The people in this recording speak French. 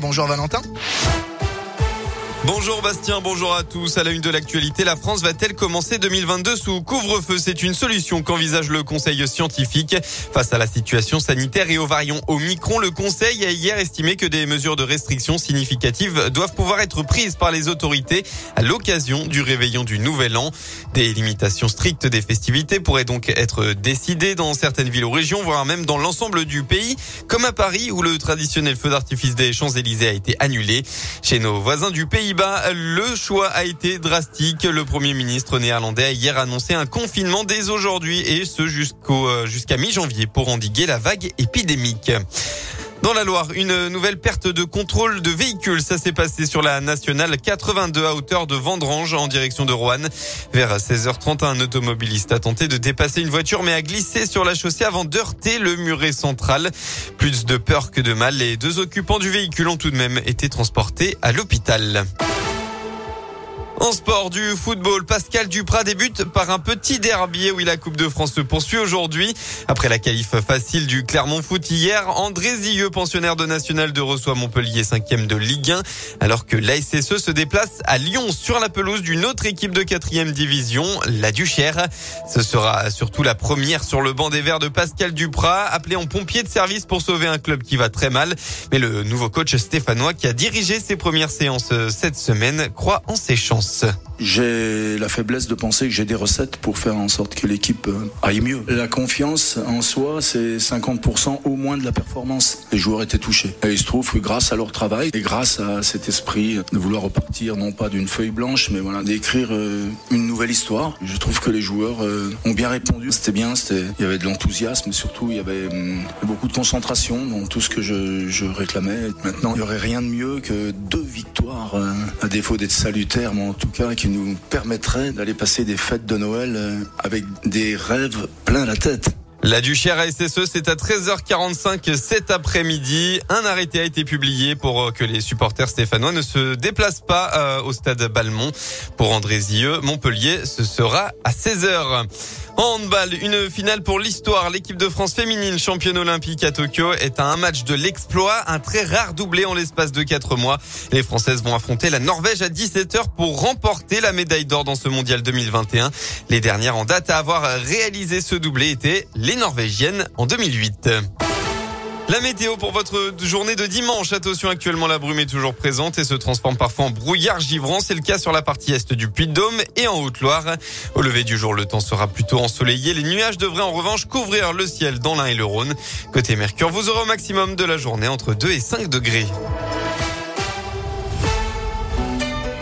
Bonjour Valentin. Bonjour Bastien, bonjour à tous. À la une de l'actualité, la France va-t-elle commencer 2022 sous couvre-feu? C'est une solution qu'envisage le Conseil scientifique. Face à la situation sanitaire et aux variants Omicron, le Conseil a hier estimé que des mesures de restriction significatives doivent pouvoir être prises par les autorités à l'occasion du réveillon du Nouvel An. Des limitations strictes des festivités pourraient donc être décidées dans certaines villes ou régions, voire même dans l'ensemble du pays, comme à Paris où le traditionnel feu d'artifice des Champs-Élysées a été annulé. Chez nos voisins du pays, le choix a été drastique. Le Premier ministre néerlandais a hier annoncé un confinement dès aujourd'hui et ce jusqu'au euh, jusqu'à mi-janvier pour endiguer la vague épidémique. Dans la Loire, une nouvelle perte de contrôle de véhicules. Ça s'est passé sur la nationale 82 à hauteur de Vendrange en direction de Rouen. Vers 16h30, un automobiliste a tenté de dépasser une voiture mais a glissé sur la chaussée avant d'heurter le muret central. Plus de peur que de mal, les deux occupants du véhicule ont tout de même été transportés à l'hôpital. En sport du football, Pascal Duprat débute par un petit derby où la Coupe de France se poursuit aujourd'hui. Après la qualif facile du Clermont Foot hier, André Zilleux, pensionnaire de National de reçoit Montpellier 5e de Ligue 1, alors que l'ASSE se déplace à Lyon sur la pelouse d'une autre équipe de 4e division, la Duchère. Ce sera surtout la première sur le banc des Verts de Pascal Duprat, appelé en pompier de service pour sauver un club qui va très mal. Mais le nouveau coach stéphanois qui a dirigé ses premières séances cette semaine croit en ses chances. J'ai la faiblesse de penser que j'ai des recettes pour faire en sorte que l'équipe euh, aille mieux. La confiance en soi, c'est 50% au moins de la performance. Les joueurs étaient touchés. Et il se trouve que grâce à leur travail et grâce à cet esprit de vouloir repartir, non pas d'une feuille blanche, mais voilà, d'écrire euh, une nouvelle histoire, je trouve que les joueurs euh, ont bien répondu. C'était bien, c'était, il y avait de l'enthousiasme, surtout il y avait hum, beaucoup de concentration dans tout ce que je, je réclamais. Maintenant, il n'y aurait rien de mieux que deux victoires, à défaut d'être salutaires, mais en tout cas qui nous permettrait d'aller passer des fêtes de Noël euh, avec des rêves plein la tête. La Duchère SSE, c'est à 13h45 cet après-midi. Un arrêté a été publié pour euh, que les supporters stéphanois ne se déplacent pas euh, au stade Balmont. Pour André Zieux, Montpellier, ce sera à 16h. En handball, une finale pour l'histoire. L'équipe de France féminine, championne olympique à Tokyo, est un match de l'exploit, un très rare doublé en l'espace de quatre mois. Les Françaises vont affronter la Norvège à 17h pour remporter la médaille d'or dans ce mondial 2021. Les dernières en date à avoir réalisé ce doublé étaient les Norvégiennes en 2008. La météo pour votre journée de dimanche. Attention, actuellement la brume est toujours présente et se transforme parfois en brouillard givrant. C'est le cas sur la partie est du Puy-de-Dôme et en Haute-Loire. Au lever du jour, le temps sera plutôt ensoleillé. Les nuages devraient en revanche couvrir le ciel dans l'Ain et le Rhône. Côté Mercure, vous aurez au maximum de la journée entre 2 et 5 degrés.